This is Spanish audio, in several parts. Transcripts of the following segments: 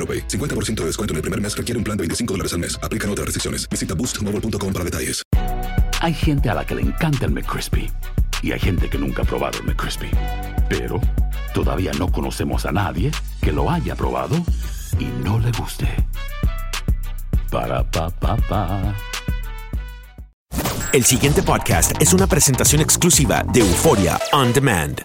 AroPay. 50% de descuento en el primer mes requiere un plan de 25 dólares al mes. Aplican otras restricciones. Visita boostmobile.com para detalles. Hay gente a la que le encanta el McCrispy y hay gente que nunca ha probado el McCrispy. Pero todavía no conocemos a nadie que lo haya probado y no le guste. Para pa pa pa. El siguiente podcast es una presentación exclusiva de Euforia On Demand.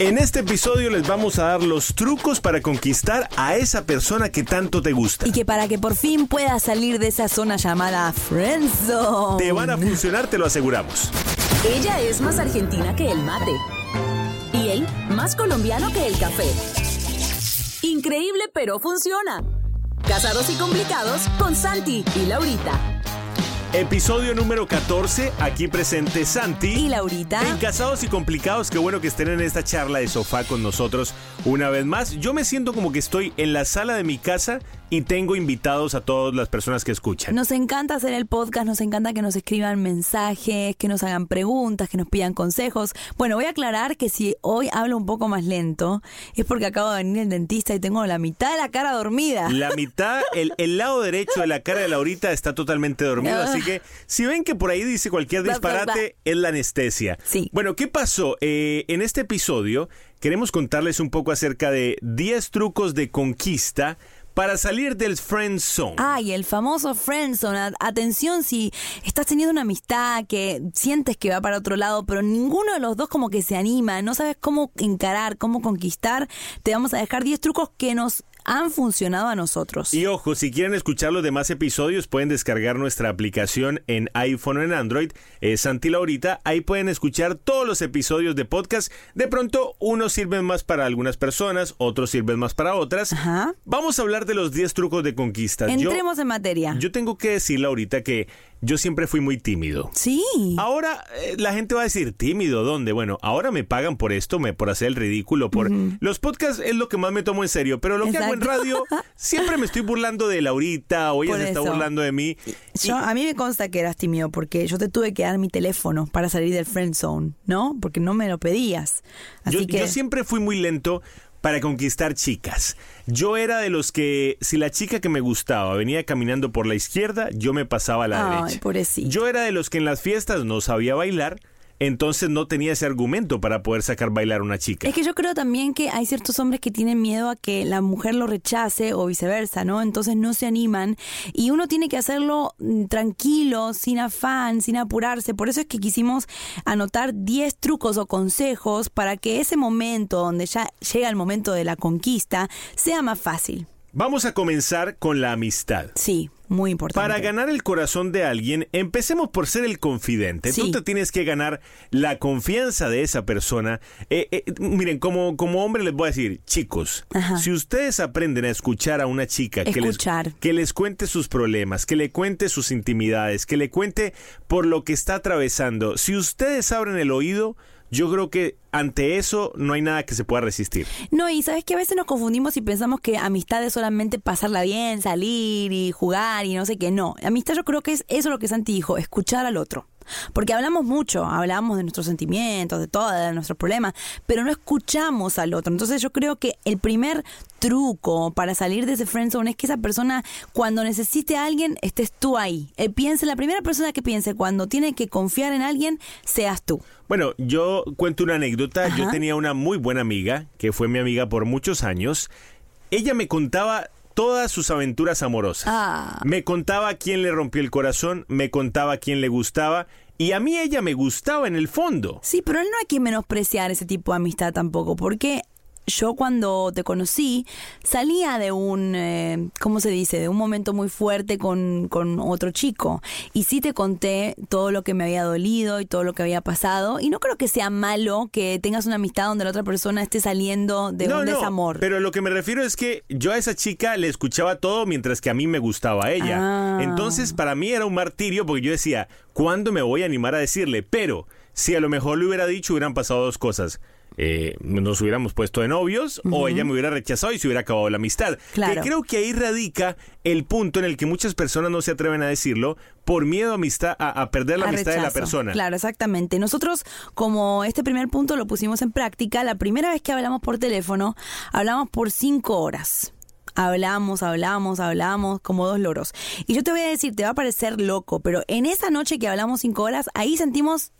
En este episodio les vamos a dar los trucos para conquistar a esa persona que tanto te gusta. Y que para que por fin puedas salir de esa zona llamada Friendzone. Te van a funcionar, te lo aseguramos. Ella es más argentina que el mate. Y él más colombiano que el café. Increíble, pero funciona. Casados y complicados con Santi y Laurita. Episodio número 14, aquí presente Santi. Y Laurita. En Casados y Complicados, qué bueno que estén en esta charla de sofá con nosotros una vez más. Yo me siento como que estoy en la sala de mi casa y tengo invitados a todas las personas que escuchan. Nos encanta hacer el podcast, nos encanta que nos escriban mensajes, que nos hagan preguntas, que nos pidan consejos. Bueno, voy a aclarar que si hoy hablo un poco más lento es porque acabo de venir el dentista y tengo la mitad de la cara dormida. La mitad, el, el lado derecho de la cara de Laurita está totalmente dormido, así que si ven que por ahí dice cualquier disparate, es la anestesia. Sí. Bueno, ¿qué pasó? Eh, en este episodio queremos contarles un poco acerca de 10 trucos de conquista para salir del friend zone. Ay, el famoso friendzone. A- Atención si estás teniendo una amistad que sientes que va para otro lado, pero ninguno de los dos como que se anima, no sabes cómo encarar, cómo conquistar, te vamos a dejar 10 trucos que nos han funcionado a nosotros. Y ojo, si quieren escuchar los demás episodios, pueden descargar nuestra aplicación en iPhone o en Android, es Santi Laurita. Ahí pueden escuchar todos los episodios de podcast. De pronto, unos sirven más para algunas personas, otros sirven más para otras. Ajá. Vamos a hablar de los 10 trucos de conquista. Yo- Entremos en materia. Yo tengo que decirle ahorita que yo siempre fui muy tímido. Sí. Ahora eh, la gente va a decir, tímido, ¿dónde? Bueno, ahora me pagan por esto, me, por hacer el ridículo, por... Los podcasts es lo que más me tomo en serio, pero lo que hago en radio, siempre me estoy burlando de Laurita, o ella Por se está burlando de mí. Yo, a mí me consta que eras tímido porque yo te tuve que dar mi teléfono para salir del friend zone, ¿no? Porque no me lo pedías. Así Yo, que yo siempre fui muy lento para conquistar chicas. Yo era de los que, si la chica que me gustaba venía caminando por la izquierda, yo me pasaba a la Ay, derecha. pobrecito. Yo era de los que en las fiestas no sabía bailar, entonces no tenía ese argumento para poder sacar bailar a una chica. Es que yo creo también que hay ciertos hombres que tienen miedo a que la mujer lo rechace o viceversa, ¿no? Entonces no se animan y uno tiene que hacerlo mm, tranquilo, sin afán, sin apurarse. Por eso es que quisimos anotar 10 trucos o consejos para que ese momento donde ya llega el momento de la conquista sea más fácil. Vamos a comenzar con la amistad. Sí, muy importante. Para ganar el corazón de alguien, empecemos por ser el confidente. Tú Sí. te tienes que ganar la confianza de esa persona. Eh, eh, miren, como, como hombre les voy a decir, chicos, Ajá. si ustedes aprenden a escuchar a una chica que les, que les cuente sus problemas, que le cuente sus intimidades, que le cuente por lo que está atravesando, si ustedes abren el oído, yo creo que ante eso no hay nada que se pueda resistir. No, y sabes que a veces nos confundimos y pensamos que amistad es solamente pasarla bien, salir y jugar y no sé qué. No, amistad yo creo que es eso lo que Santi dijo, escuchar al otro. Porque hablamos mucho, hablamos de nuestros sentimientos, de todo, de nuestros problemas, pero no escuchamos al otro. Entonces yo creo que el primer truco para salir de ese friendzone es que esa persona cuando necesite a alguien estés tú ahí. Él piense, la primera persona que piense cuando tiene que confiar en alguien seas tú. Bueno, yo cuento una anécdota. Yo tenía una muy buena amiga, que fue mi amiga por muchos años. Ella me contaba todas sus aventuras amorosas. Ah. Me contaba quién le rompió el corazón, me contaba quién le gustaba. Y a mí ella me gustaba en el fondo. Sí, pero no hay que menospreciar ese tipo de amistad tampoco, porque yo cuando te conocí salía de un, eh, ¿cómo se dice? De un momento muy fuerte con, con otro chico. Y sí te conté todo lo que me había dolido y todo lo que había pasado. Y no creo que sea malo que tengas una amistad donde la otra persona esté saliendo de un desamor. Pero lo que me refiero es que yo a esa chica le escuchaba todo mientras que a mí me gustaba ella. Ah. Entonces para mí era un martirio porque yo decía, ¿cuándo me voy a animar a decirle? Pero si a lo mejor le hubiera dicho, hubieran pasado dos cosas. Eh, nos hubiéramos puesto de novios o ella me hubiera rechazado y se hubiera acabado la amistad. Claro. Que creo que ahí radica el punto en el que muchas personas no se atreven a decirlo por miedo a, amistad, a, a perder la a amistad de la persona. Claro, exactamente. Nosotros, como este primer punto lo pusimos en práctica, la primera vez que hablamos por teléfono, hablamos por cinco horas. Hablamos, hablamos, hablamos, como dos loros. Y yo te voy a decir, te va a parecer loco, pero en esa noche que hablamos cinco horas, ahí sentimos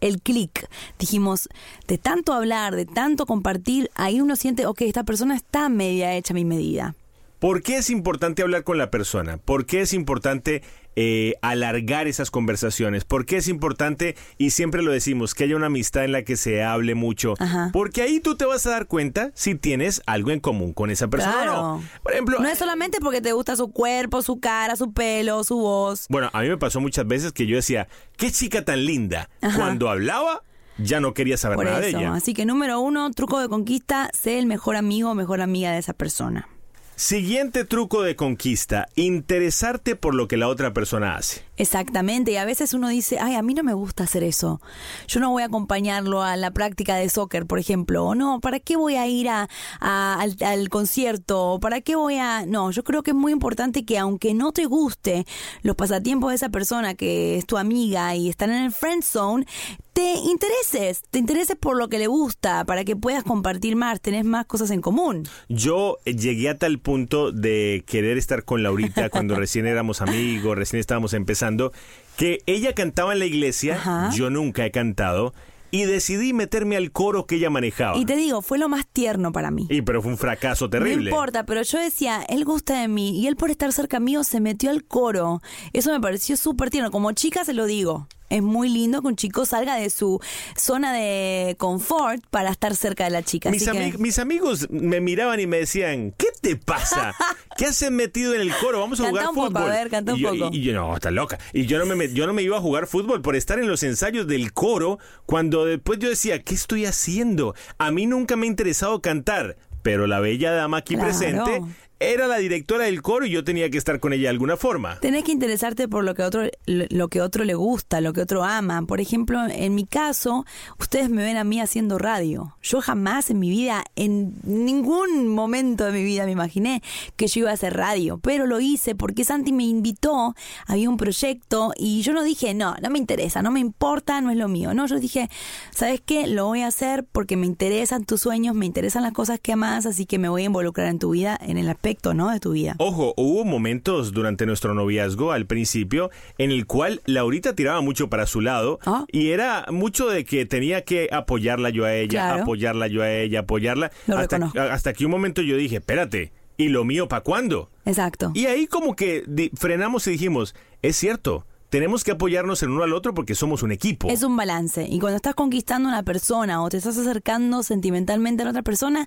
el clic. Dijimos, de tanto hablar, de tanto compartir, ahí uno siente, ok, esta persona está media hecha a mi medida. ¿Por qué es importante hablar con la persona? ¿Por qué es importante eh, alargar esas conversaciones? ¿Por qué es importante, y siempre lo decimos, que haya una amistad en la que se hable mucho? Ajá. Porque ahí tú te vas a dar cuenta si tienes algo en común con esa persona o no. Por ejemplo, No es solamente porque te gusta su cuerpo, su cara, su pelo, su voz. bueno, a mí me pasó muchas veces que yo decía, qué chica tan linda. Ajá. Cuando hablaba, ya no quería saber Por nada de eso. ella. Así que número uno, truco de conquista, sé el mejor amigo o mejor amiga de esa persona. Siguiente truco de conquista, interesarte por lo que la otra persona hace. Exactamente, y a veces uno dice, ay, a mí no me gusta hacer eso. Yo no voy a acompañarlo a la práctica de soccer, por ejemplo. O no, ¿para qué voy a ir a, a- al, al concierto? ¿O ¿Para qué voy a...? No, yo creo que es muy importante que aunque no te guste los pasatiempos de esa persona que es tu amiga y están en el friend zone, te intereses, te intereses por lo que le gusta, para que puedas compartir más, tenés más cosas en común. Yo eh, llegué a tal punto de querer estar con Laurita cuando recién éramos amigos, recién estábamos empezando, que ella cantaba en la iglesia, Ajá. yo nunca he cantado, y decidí meterme al coro que ella manejaba. Y te digo, fue lo más tierno para mí. Y pero fue un fracaso terrible. No importa, pero yo decía, él gusta de mí y él por estar cerca mío se metió al coro. Eso me pareció súper tierno. Como chica se lo digo. Es muy lindo que un chico salga de su zona de confort para estar cerca de la chica. Mis, Así que- ami- mis amigos me miraban y me decían, ¿qué te pasa? ¿Qué haces metido en el coro? Vamos a Canta jugar un poco, fútbol. a ver, canta un y yo, poco. Y, y yo, no, está loca. Y yo no, me, yo no me iba a jugar fútbol por estar en los ensayos del coro, cuando después yo decía, ¿qué estoy haciendo? A mí nunca me ha interesado cantar, pero la bella dama aquí Claro. presente era la directora del coro y yo tenía que estar con ella de alguna forma. Tenés que interesarte por lo que otro lo que otro le gusta, lo que otro ama. Por ejemplo, en mi caso, ustedes me ven a mí haciendo radio. Yo jamás en mi vida, en ningún momento de mi vida me imaginé que yo iba a hacer radio, pero lo hice porque Santi me invitó, había un proyecto y yo no dije, no, no me interesa, no me importa, no es lo mío. No, yo dije, ¿sabes qué? Lo voy a hacer porque me interesan tus sueños, me interesan las cosas que amas, así que me voy a involucrar en tu vida, en el ¿no? De tu vida. Ojo, hubo momentos durante nuestro noviazgo al principio en el cual Laurita tiraba mucho para su lado Ah. y era mucho de que tenía que apoyarla yo a ella, Claro. apoyarla yo a ella, apoyarla. Lo hasta, hasta que un momento yo dije, espérate, ¿y lo mío para cuándo? Exacto. Y ahí como que frenamos y dijimos, es cierto, tenemos que apoyarnos el uno al otro porque somos un equipo. Es un balance. Y cuando estás conquistando a una persona o te estás acercando sentimentalmente a la otra persona,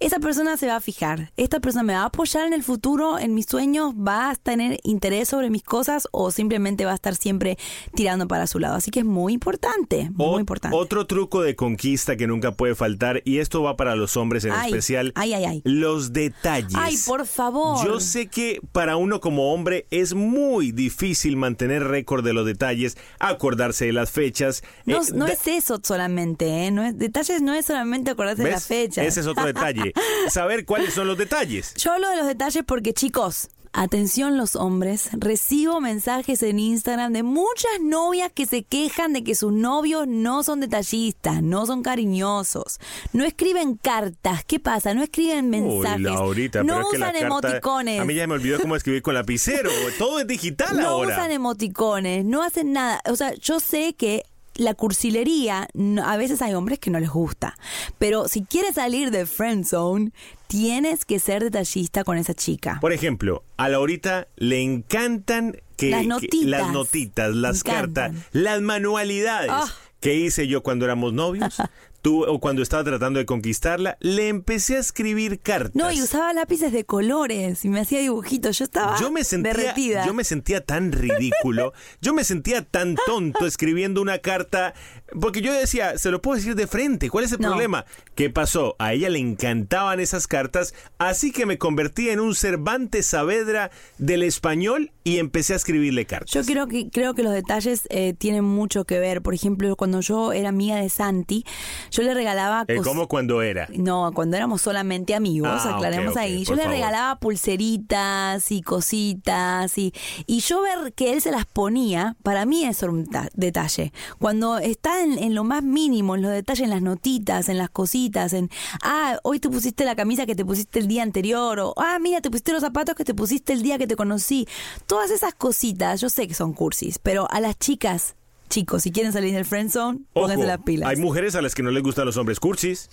esa persona se va a fijar. Esta persona me va a apoyar en el futuro, en mis sueños, va a tener interés sobre mis cosas o simplemente va a estar siempre tirando para su lado. Así que es muy importante, muy Ot- importante. Otro truco de conquista que nunca puede faltar, y esto va para los hombres en Ay, especial, ay, ay, ay. los detalles. Ay, por favor. Yo sé que para uno como hombre es muy difícil mantener récord de los detalles, acordarse de las fechas. No, Eh, no es eso solamente, ¿eh? No es, detalles no es solamente acordarse de las fechas. Ese es otro detalle. Saber cuáles son los detalles. Yo hablo de los detalles porque, chicos, atención los hombres, recibo mensajes en Instagram de muchas novias que se quejan de que sus novios no son detallistas, no son cariñosos, no escriben cartas. ¿Qué pasa? No escriben mensajes. Uy, Laurita, no pero es que la usan carta- emoticones. A mí ya me olvidó cómo escribir con lapicero. Todo es digital no ahora. usan emoticones, no hacen nada. O sea, yo sé que la cursilería, a veces hay hombres que no les gusta. Pero si quieres salir de friend zone, tienes que ser detallista con esa chica. Por ejemplo, a Laurita le encantan que, Las que- notitas. las notitas, cartas, las manualidades Ah. que hice yo cuando éramos novios, tú o cuando estaba tratando de conquistarla, le empecé a escribir cartas. No, y usaba lápices de colores y me hacía dibujitos. Yo estaba yo me sentía derretida. yo me sentía tan ridículo, yo me sentía tan tonto escribiendo una carta porque yo decía, se lo puedo decir de frente, ¿cuál es el No. problema? ¿Qué pasó? A ella le encantaban esas cartas, así que me convertí en un Cervantes Saavedra del español y empecé a escribirle cartas. Yo creo que, creo que los detalles eh, tienen mucho que ver. Por ejemplo, cuando yo era amiga de Santi, yo le regalaba Eh, ¿Cómo cuando era? No, cuando éramos solamente amigos, Ah, aclaremos ahí. Yo le favor. regalaba pulseritas y cositas y, y yo ver que él se las ponía, para mí era un ta- detalle. Cuando está en, en lo más mínimo, en los detalles, en las notitas, en las cositas, en, ah, hoy te pusiste la camisa que te pusiste el día anterior, o, ah, mira, te pusiste los zapatos que te pusiste el día que te conocí. Todas esas cositas, yo sé que son cursis, pero a las chicas, chicos, si quieren salir del friend zone, pónganse las pilas. hay mujeres a las que no les gustan los hombres cursis.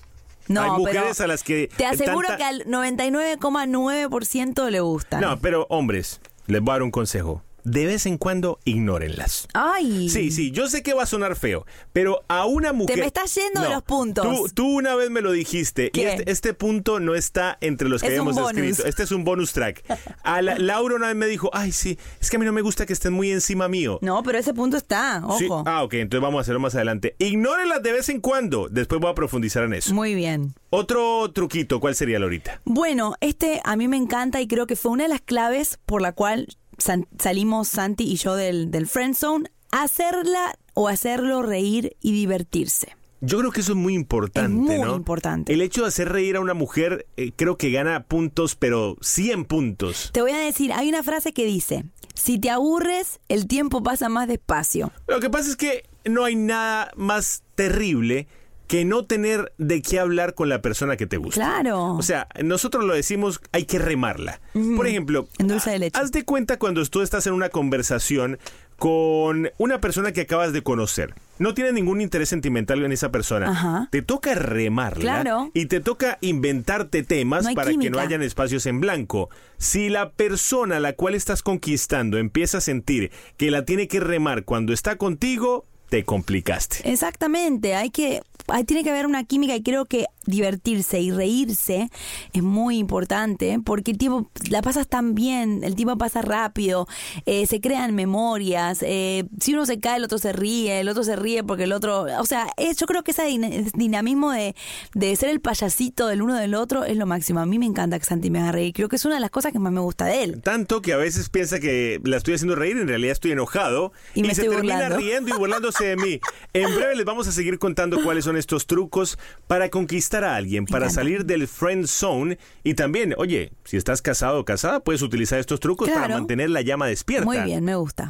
No, hay pero mujeres a las que Te aseguro tanta- que al 99,9% le gusta. No, pero hombres, les voy a dar un consejo. De vez en cuando, ignórenlas. Ay. Sí, sí, yo sé que va a sonar feo, pero a una mujer... Te me estás yendo de los puntos. Tú, tú una vez me lo dijiste, y este, este punto no está entre los que Es bonus. escrito. Este es un bonus track. A la- Laura una vez me dijo, ay, sí, es que a mí no me gusta que estén muy encima mío. No, pero ese punto está, ojo. Sí, Ah, ok, entonces vamos a hacerlo más adelante. Ignórenlas de vez en cuando. Después voy a profundizar en eso. Muy bien. Otro truquito, ¿cuál sería, Laurita? Bueno, este a mí me encanta y creo que fue una de las claves por la cual san- salimos Santi y yo del, del friend zone, hacerla o hacerlo reír y divertirse. Yo creo que eso es muy importante, Es muy ¿no? importante. El hecho de hacer reír a una mujer eh, creo que gana puntos, pero 100 puntos. Te voy a decir, hay una frase que dice, si te aburres, el tiempo pasa más despacio. Lo que pasa es que no hay nada más terrible que no tener de qué hablar con la persona que te gusta. Claro. O sea, nosotros lo decimos, hay que remarla. Por ejemplo, En dulce de leche. haz de cuenta cuando tú estás en una conversación con una persona que acabas de conocer. No tienes ningún interés sentimental en esa persona. Ajá. Te toca remarla Claro. y te toca inventarte temas No para que no hayan espacios en blanco. Si la persona a la cual estás conquistando empieza a sentir que la tiene que remar cuando está contigo, te complicaste. Exactamente, hay que, tiene que haber una química y creo que divertirse y reírse es muy importante porque el tiempo la pasas tan bien, el tiempo pasa rápido, eh, se crean memorias, eh, si uno se cae el otro se ríe, el otro se ríe porque el otro, o sea, es- yo creo que ese din- ese dinamismo de, de ser el payasito del uno del otro es lo máximo. A mí me encanta que Santi me haga reír, creo que es una de las cosas que más me gusta de él. Tanto que a veces piensa que la estoy haciendo reír, en realidad estoy enojado Y me se termina burlando. riendo y burlándose de mí. En breve les vamos a seguir contando cuáles son estos trucos para conquistar a alguien, para salir del friend zone y también, oye, si estás casado o casada, puedes utilizar estos trucos para mantener la llama despierta. Muy bien, me gusta.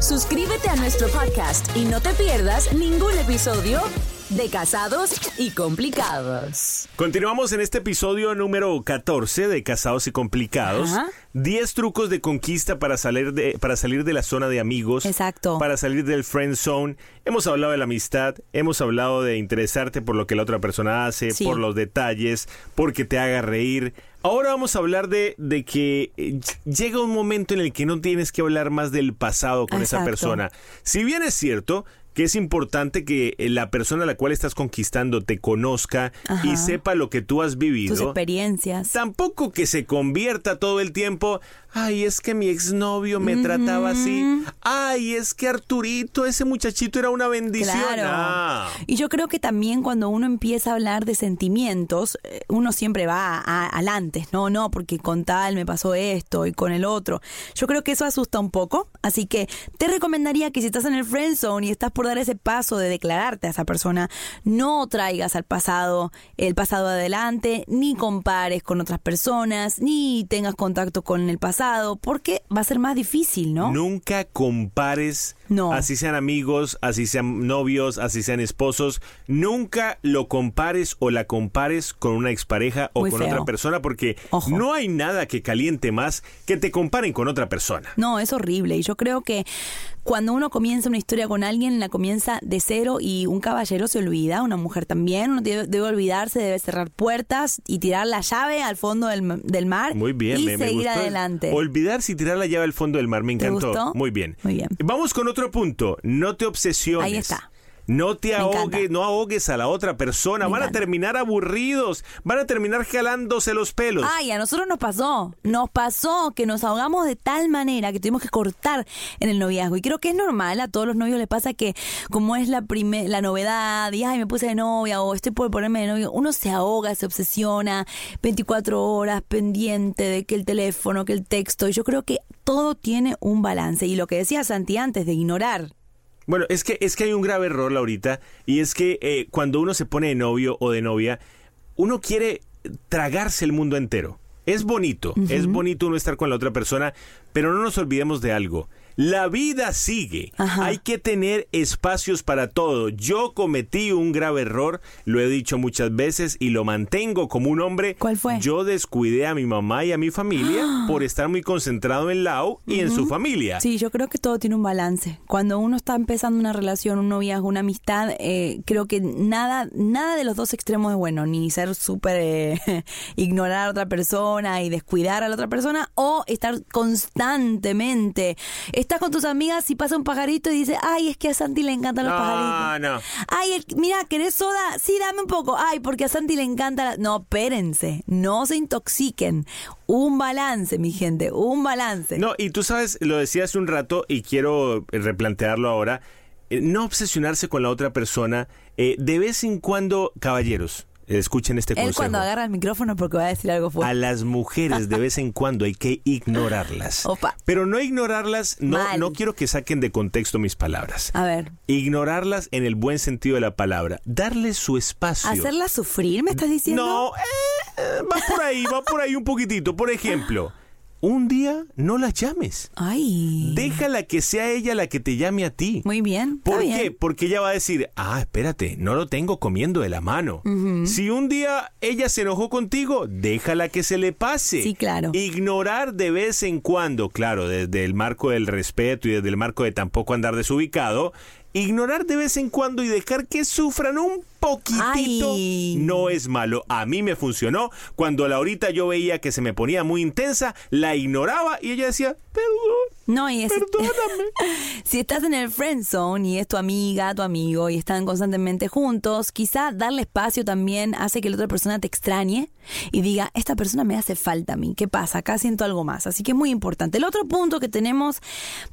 Suscríbete a nuestro podcast y no te pierdas ningún episodio de Casados y Complicados. Continuamos en este episodio número 14 de Casados y Complicados. Ajá. 10 trucos de conquista para salir de, para salir de la zona de amigos. Exacto. Para salir del friend zone. Hemos hablado de la amistad, hemos hablado de interesarte por lo que la otra persona hace, Sí. por los detalles, porque te haga reír. Ahora vamos a hablar de, de que eh, llega un momento en el que no tienes que hablar más del pasado con esa persona. Si bien es cierto que es importante que eh, la persona a la cual estás conquistando te conozca y sepa lo que tú has vivido. Tus experiencias. Tampoco que se convierta todo el tiempo, ay, es que mi exnovio me trataba así, ay, es que Arturito, ese muchachito era una bendición. Claro. Ah. Y yo creo que también cuando uno empieza a hablar de sentimientos, eh, uno siempre va a, al antes, no, no, porque con tal me pasó esto y con el otro. Yo creo que eso asusta un poco, así que te recomendaría que si estás en el friend zone y estás dar ese paso de declararte a esa persona, no traigas al pasado el pasado adelante, ni compares con otras personas, ni tengas contacto con el pasado, porque va a ser más difícil, ¿no? Nunca compares, No. así sean amigos, así sean novios, así sean esposos, nunca lo compares o la compares con una expareja o Muy con feo. otra persona porque Ojo. no hay nada que caliente más que te comparen con otra persona. No, es horrible. Y yo creo que cuando uno comienza una historia con alguien, la comienza de cero y un caballero se olvida, una mujer también. Uno debe, debe olvidarse, debe cerrar puertas y tirar la llave al fondo del, del mar Muy bien, y me, me seguir gustó. adelante. Olvidarse y tirar la llave al fondo del mar, me ¿Te encantó. gustó? Muy bien. Muy bien. Vamos con otro punto. No te obsesiones. Ahí está. No te ahogues, no ahogues a la otra persona. Me van a terminar aburridos. Van a terminar jalándose los pelos. Ay, a nosotros nos pasó. Nos pasó que nos ahogamos de tal manera que tuvimos que cortar en el noviazgo. Y creo que es normal, a todos los novios les pasa que como es la prime- la novedad, y ay, me puse de novia o estoy por ponerme de novio, uno se ahoga, se obsesiona 24 horas pendiente de que el teléfono, que el texto. Y yo creo que todo tiene un balance. Y lo que decía Santi antes de ignorar. Bueno, es que, es que hay un grave error, Laurita, y es que eh, cuando uno se pone de novio o de novia, uno quiere tragarse el mundo entero. Es bonito, es bonito uno estar con la otra persona, pero no nos olvidemos de algo. La vida sigue. Ajá. Hay que tener espacios para todo. Yo cometí un grave error, lo he dicho muchas veces y lo mantengo como un hombre. ¿Cuál fue? Yo descuidé a mi mamá y a mi familia por estar muy concentrado en Lau y en su familia. Sí, yo creo que todo tiene un balance. Cuando uno está empezando una relación, un noviazgo, una amistad, eh, creo que nada, nada de los dos extremos es bueno, ni ser súper eh, ignorar a otra persona y descuidar a la otra persona, o estar constantemente. Estás con tus amigas y pasa un pajarito y dice, ay, es que a Santi le encantan los No, pajaritos. no. Ay, el- mira, ¿querés soda? Sí, dame un poco. Ay, porque a Santi le encanta la... No, espérense, no se intoxiquen. Un balance, mi gente, un balance. No, y tú sabes, lo decía hace un rato y quiero replantearlo ahora, eh, no obsesionarse con la otra persona. eh, de vez en cuando, caballeros, eh, escuchen este Él consejo. cuando agarra el micrófono porque va a decir algo A fuerte. las mujeres de vez en cuando hay que ignorarlas. Opa. Pero no ignorarlas, no, Mal. no quiero que saquen de contexto mis palabras. A ver, Ignorarlas en el buen sentido de la palabra. Darles su espacio. ¿hacerla sufrir me estás diciendo? No, eh, eh, va por ahí, va por ahí un poquitito. Por ejemplo, un día no la llames. Ay. Déjala que sea ella la que te llame a ti. Muy bien. ¿Por qué? bien. Porque ella va a decir, ah, espérate, no lo tengo comiendo de la mano. Si un día ella se enojó contigo, déjala que se le pase. Sí, claro. Ignorar de vez en cuando, claro, desde el marco del respeto y desde el marco de tampoco andar desubicado, ignorar de vez en cuando y dejar que sufran un poquitito Ay. no es malo. A mí me funcionó. Cuando Laurita yo veía que se me ponía muy intensa, la ignoraba y ella decía, perdón. No, y es, Perdóname. si estás en el friend zone y es tu amiga, tu amigo y están constantemente juntos, quizá darle espacio también hace que la otra persona te extrañe y diga, esta persona me hace falta a mí, ¿qué pasa? Acá siento algo más. Así que es muy importante. El otro punto que tenemos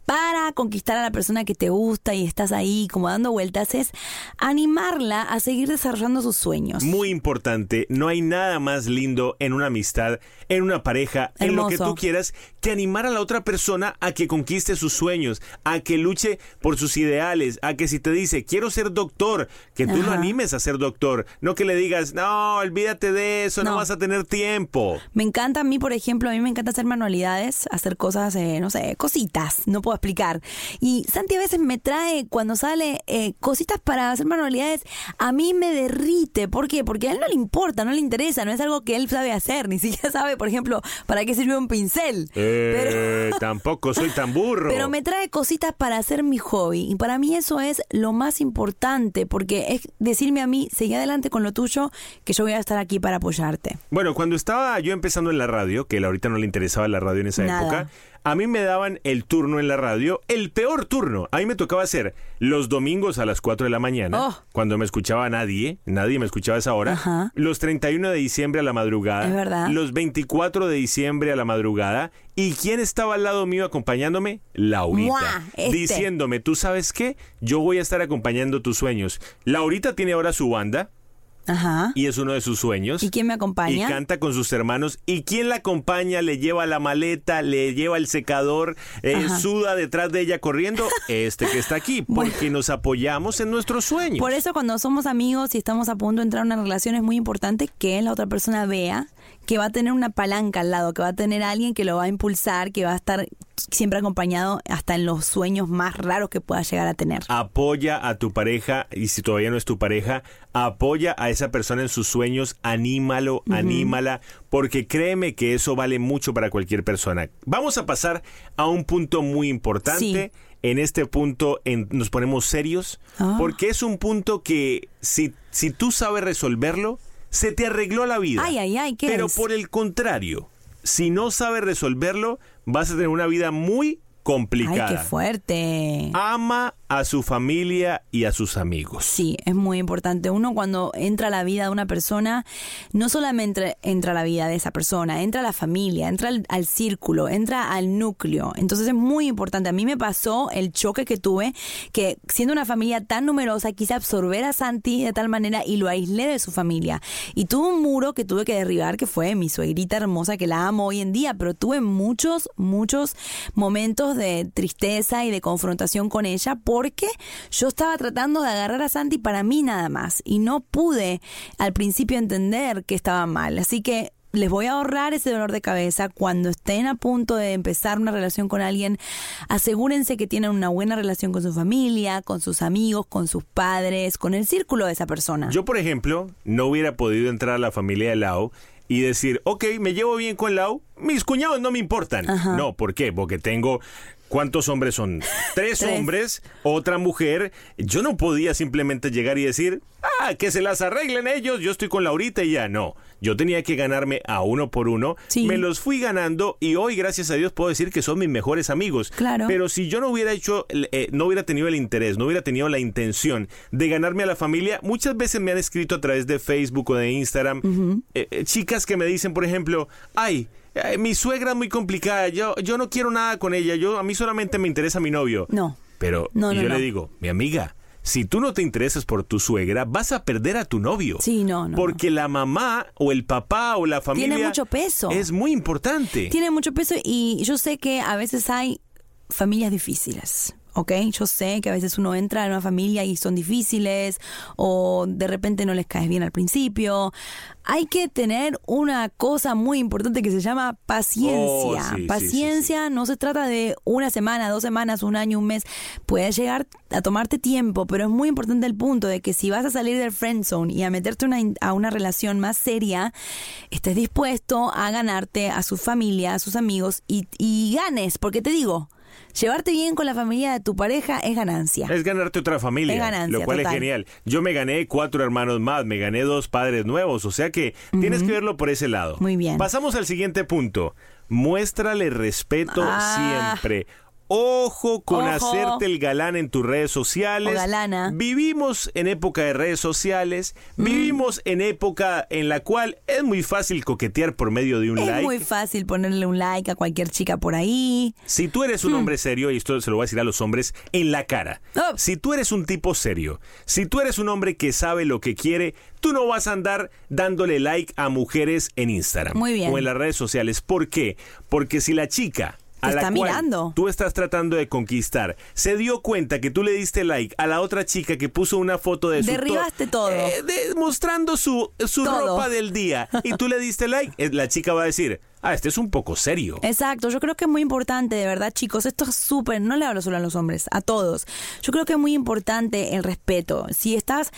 para conquistar a la persona que te gusta y estás ahí como dando vueltas es animarla a seguir desarrollando sus sueños. Muy importante, no hay nada más lindo en una amistad, en una pareja, en lo que tú quieras, que animar a la otra persona a que conquiste sus sueños, a que luche por sus ideales, a que si te dice, quiero ser doctor, que tú lo animes a ser doctor, no que le digas, no, olvídate de eso, no, No. vas a tener tiempo. Me encanta a mí, por ejemplo, a mí me encanta hacer manualidades, hacer cosas, eh, no sé, cositas, no puedo explicar. Y Santi a veces me trae, cuando sale, eh, cositas para hacer manualidades, a mí me derrite. ¿Por qué? Porque a él no le importa, no le interesa, no es algo que él sabe hacer, ni siquiera sabe, por ejemplo, para qué sirve un pincel. Eh, tampoco soy tan burro. Pero me trae cositas para hacer mi hobby. Y para mí eso es lo más importante, porque es decirme a mí, seguí adelante con lo tuyo, que yo voy a estar aquí para apoyarte. Bueno, cuando estaba yo empezando en la radio, que ahorita no le interesaba la radio en esa Nada. época, a mí me daban el turno en la radio, el peor turno. A mí me tocaba hacer los domingos a las 4 de la mañana, Oh. cuando me escuchaba nadie, nadie me escuchaba a esa hora. Ajá. Los 31 de diciembre a la madrugada. Es verdad. Los 24 de diciembre a la madrugada. ¿Y quién estaba al lado mío acompañándome? Laurita. ¡Mua! Este. Diciéndome, ¿tú sabes qué? Yo voy a estar acompañando tus sueños. Laurita tiene ahora su banda Ajá. y es uno de sus sueños. ¿Y quién me acompaña? Y canta con sus hermanos. ¿Y quién la acompaña? Le lleva la maleta, le lleva el secador, eh, suda detrás de ella corriendo. Este que está aquí, porque nos apoyamos en nuestros sueños. Por eso cuando somos amigos y estamos a punto de entrar a una relación es muy importante que la otra persona vea que va a tener una palanca al lado, que va a tener alguien que lo va a impulsar, que va a estar siempre acompañado hasta en los sueños más raros que pueda llegar a tener. Apoya a tu pareja y si todavía no es tu pareja, apoya a esa persona en sus sueños, anímalo, anímala, porque créeme que eso vale mucho para cualquier persona. Vamos a pasar a un punto muy importante. En este punto en- nos ponemos serios, Ah. porque es un punto que si, si tú sabes resolverlo, se te arregló la vida. Ay, ay, ay, ¿qué Pero es? por el contrario, si no sabes resolverlo, vas a tener una vida muy complicada. Ay, qué fuerte. Ama a su familia y a sus amigos. Sí, es muy importante. Uno cuando entra a la vida de una persona, no solamente entra a la vida de esa persona, entra a la familia, entra al, círculo, entra al núcleo. Entonces es muy importante. A mí me pasó el choque que tuve, que siendo una familia tan numerosa, quise absorber a Santi de tal manera y lo aislé de su familia. Y tuve un muro que tuve que derribar, que fue mi suegrita hermosa, que la amo hoy en día, pero tuve muchos, muchos momentos de tristeza y de confrontación con ella porque yo estaba tratando de agarrar a Santi para mí nada más y no pude al principio entender que estaba mal. Así que les voy a ahorrar ese dolor de cabeza cuando estén a punto de empezar una relación con alguien. Asegúrense que tienen una buena relación con su familia, con sus amigos, con sus padres, con el círculo de esa persona. Yo, por ejemplo, no hubiera podido entrar a la familia de Lau y decir, ok, me llevo bien con Lau, mis cuñados no me importan. Ajá. No, ¿por qué? Porque tengo... ¿Cuántos hombres son? Tres, Tres. hombres, otra mujer. Yo no podía simplemente llegar y decir, ah, que se las arreglen ellos, yo estoy con Laurita y ya. No, yo tenía que ganarme a uno por uno. Sí. Me los fui ganando y hoy, gracias a Dios, puedo decir que son mis mejores amigos. Claro. Pero si yo no hubiera hecho, eh, no hubiera tenido el interés, no hubiera tenido la intención de ganarme a la familia, muchas veces me han escrito a través de Facebook o de Instagram eh, eh, chicas que me dicen, por ejemplo, ay, eh, mi suegra es muy complicada, yo, yo no quiero nada con ella, yo a mí solamente me interesa mi novio. No. Pero No, y no, yo no. le digo, mi amiga, si tú no te interesas por tu suegra, vas a perder a tu novio. Sí, no, no, Porque la mamá o el papá o la familia Tiene mucho peso. Es muy importante. Tiene mucho peso y yo sé que a veces hay familias difíciles. ¿Ok? Yo sé que a veces uno entra en una familia y son difíciles o de repente no les caes bien al principio. Hay que tener una cosa muy importante que se llama paciencia. Oh, sí, sí, paciencia no se trata de una semana, dos semanas, un año, un mes. Puede llegar a tomarte tiempo, pero es muy importante el punto de que si vas a salir del friend zone y a meterte una, a una relación más seria, estés dispuesto a ganarte a su familia, a sus amigos y, y ganes, porque te digo, llevarte bien con la familia de tu pareja es ganancia. Es ganarte otra familia, Es ganancia, lo cual total. es genial. Yo me gané cuatro hermanos más, me gané dos padres nuevos, o sea que tienes que verlo por ese lado. Muy bien. Pasamos al siguiente punto. Muéstrale respeto Ah. siempre. Ojo con Ojo. hacerte el galán en tus redes sociales. O galana. Vivimos en época de redes sociales. Mm. Vivimos en época en la cual es muy fácil coquetear por medio de un Es like. muy fácil ponerle un like a cualquier chica por ahí. Si tú eres un hombre serio, y esto se lo voy a decir a los hombres en la cara, Oh. si tú eres un tipo serio, si tú eres un hombre que sabe lo que quiere, tú no vas a andar dándole like a mujeres en Instagram Muy bien. o en las redes sociales. ¿Por qué? Porque si la chica a Te la está cual mirando. tú estás tratando de conquistar se dio cuenta que tú le diste like a la otra chica que puso una foto de su to- Derribaste todo. eh, de- mostrando su, su Todo. ropa del día y tú le diste like, eh, la chica va a decir, ah, este es un poco serio. Exacto, yo creo que es muy importante, de verdad, chicos, esto es súper, no le hablo solo a los hombres, a todos. Yo creo que es muy importante el respeto. Si estás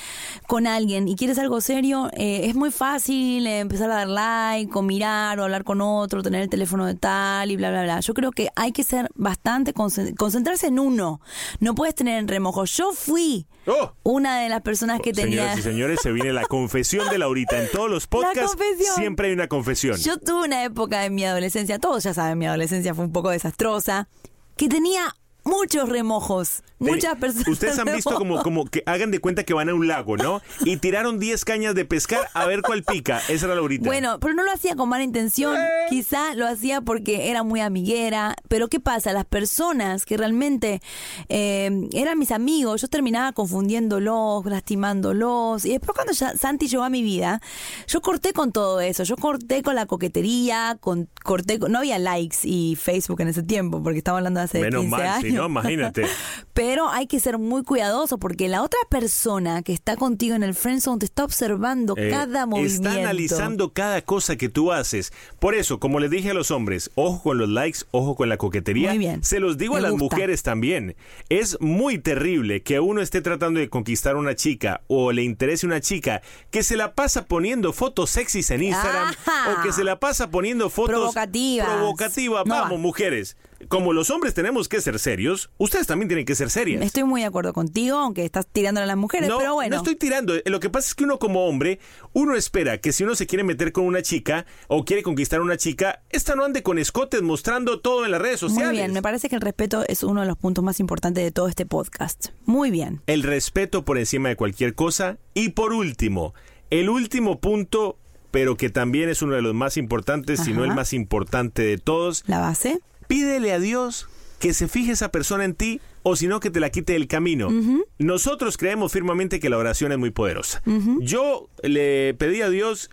con alguien y quieres algo serio, eh, es muy fácil empezar a dar like, o mirar, o hablar con otro, tener el teléfono de tal y bla, bla, bla. Yo creo que hay que ser bastante, concen- concentrarse en uno. No puedes tener en remojo. Yo fui Oh. una de las personas que tenía... Señoras y señores, se viene la confesión de Laurita. En todos los podcasts siempre hay una confesión. Yo tuve una época de mi adolescencia, todos ya saben, mi adolescencia fue un poco desastrosa, que tenía muchos remojos. Muchas personas. Ustedes han visto como, como que hagan de cuenta que van a un lago, ¿no? Y tiraron 10 cañas de pescar a ver cuál pica. Esa era Laurita. Bueno, pero no lo hacía con mala intención. Eh. Quizá lo hacía porque era muy amiguera. Pero ¿qué pasa? Las personas que realmente eh, eran mis amigos, yo terminaba confundiéndolos, lastimándolos. Y después cuando ya Santi llegó a mi vida, yo corté con todo eso. Yo corté con la coquetería, con, corté con, no había likes y Facebook en ese tiempo, porque estaba hablando de hace Menos 15 mal, años. no, imagínate. Pero hay que ser muy cuidadoso porque la otra persona que está contigo en el friendzone te está observando Eh, cada movimiento. Está analizando cada cosa que tú haces. Por eso, como les dije a los hombres, ojo con los likes, ojo con la coquetería. Muy bien. Se los digo Me a las gusta. mujeres también. Es muy terrible que uno esté tratando de conquistar a una chica o le interese una chica que se la pasa poniendo fotos sexys en Instagram o que se la pasa poniendo fotos Provocativas. No Vamos, va. mujeres. Como los hombres tenemos que ser serios, ustedes también tienen que ser serias. Estoy muy de acuerdo contigo, aunque estás tirándole a las mujeres, No, pero bueno. no estoy tirando. Lo que pasa es que uno como hombre, uno espera que si uno se quiere meter con una chica o quiere conquistar a una chica, esta no ande con escotes mostrando todo en las redes sociales. Muy bien, me parece que el respeto es uno de los puntos más importantes de todo este podcast. Muy bien. El respeto por encima de cualquier cosa. Y por último, el último punto, pero que también es uno de los más importantes, si no el más importante de todos, La base. Pídele a Dios que se fije esa persona en ti o si no que te la quite del camino. Nosotros creemos firmemente que la oración es muy poderosa. Yo le pedí a Dios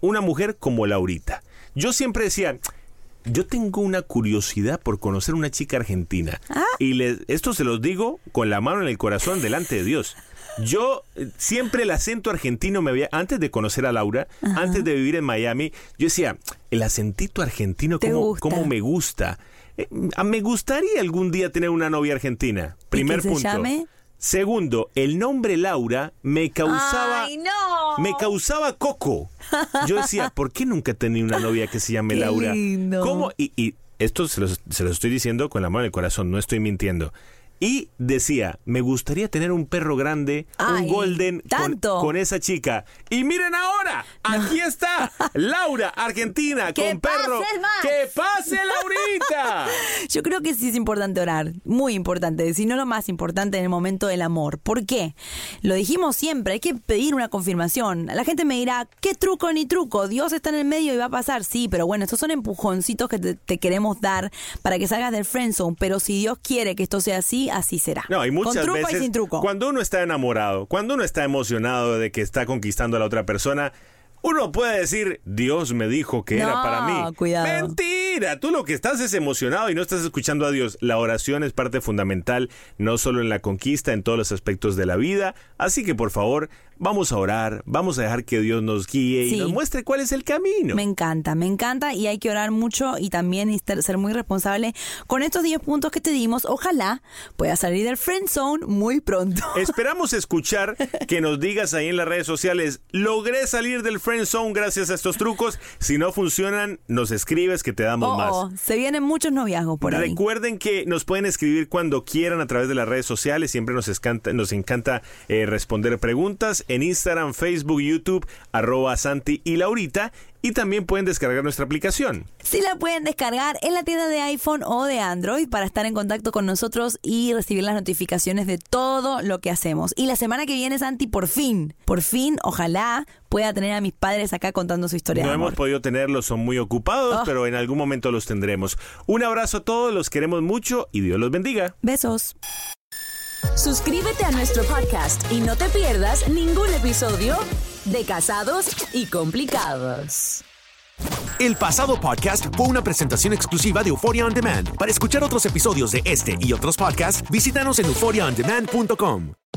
una mujer como Laurita. Yo siempre decía, yo tengo una curiosidad por conocer una chica argentina. Y le- esto se los digo con la mano en el corazón delante de Dios. Yo eh, siempre el acento argentino me había, antes de conocer a Laura, antes de vivir en Miami, yo decía, el acentito argentino, ¿Te ¿cómo, cómo me gusta? Eh, me gustaría algún día tener una novia argentina. Primer que se punto. llame? Segundo, el nombre Laura me causaba ¡Ay, no! me causaba coco. Yo decía, ¿por qué nunca he tenido una novia que se llame Qué Laura? lindo. ¿Cómo? Y, y esto se los, se los estoy diciendo con la mano en el corazón, no estoy mintiendo. Y decía, me gustaría tener un perro grande, Ay, un golden con, tanto. con esa chica. Y miren ahora, aquí está Laura, Argentina, ¡Que con perro. más! ¡Que pase Laurita! Yo creo que sí es importante orar, muy importante, si no lo más importante en el momento del amor. ¿Por qué? Lo dijimos siempre, hay que pedir una confirmación. La gente me dirá, ¿qué truco ni truco? Dios está en el medio y va a pasar. Sí, pero bueno, estos son empujoncitos que te, te queremos dar para que salgas del friendzone. Pero si Dios quiere que esto sea así, así será. No, y muchas Con truco veces y sin truco. cuando uno está enamorado, cuando uno está emocionado de que está conquistando a la otra persona, uno puede decir, Dios me dijo que era para mí. cuidado. Mentira, tú lo que estás es emocionado y no estás escuchando a Dios. La oración es parte fundamental, no solo en la conquista, en todos los aspectos de la vida. Así que por favor, vamos a orar, vamos a dejar que Dios nos guíe Sí. y nos muestre cuál es el camino. Me encanta, me encanta y hay que orar mucho y también ser muy responsable con estos 10 puntos que te dimos. Ojalá puedas salir del friend zone muy pronto. Esperamos escuchar que nos digas ahí en las redes sociales, logré salir del friend zone gracias a estos trucos. Si no funcionan, nos escribes que te damos Oh, más. oh, se vienen muchos noviazgos por ahí. Recuerden que nos pueden escribir cuando quieran a través de las redes sociales. Siempre nos encanta, nos encanta eh, responder preguntas en Instagram, Facebook, YouTube, arroba Santi y Laurita. Y también pueden descargar nuestra aplicación. Sí la pueden descargar en la tienda de iPhone o de Android para estar en contacto con nosotros y recibir las notificaciones de todo lo que hacemos. Y la semana que viene, Santi, por fin, por fin, ojalá pueda tener a mis padres acá contando su historia No de amor. hemos podido tenerlos, son muy ocupados, Oh. pero en algún momento los tendremos. Un abrazo a todos, los queremos mucho y Dios los bendiga. Besos. Suscríbete a nuestro podcast y no te pierdas ningún episodio de Casados y Complicados. El pasado podcast fue una presentación exclusiva de Euphoria On Demand. Para escuchar otros episodios de este y otros podcasts, visítanos en euphoriaondemand.com.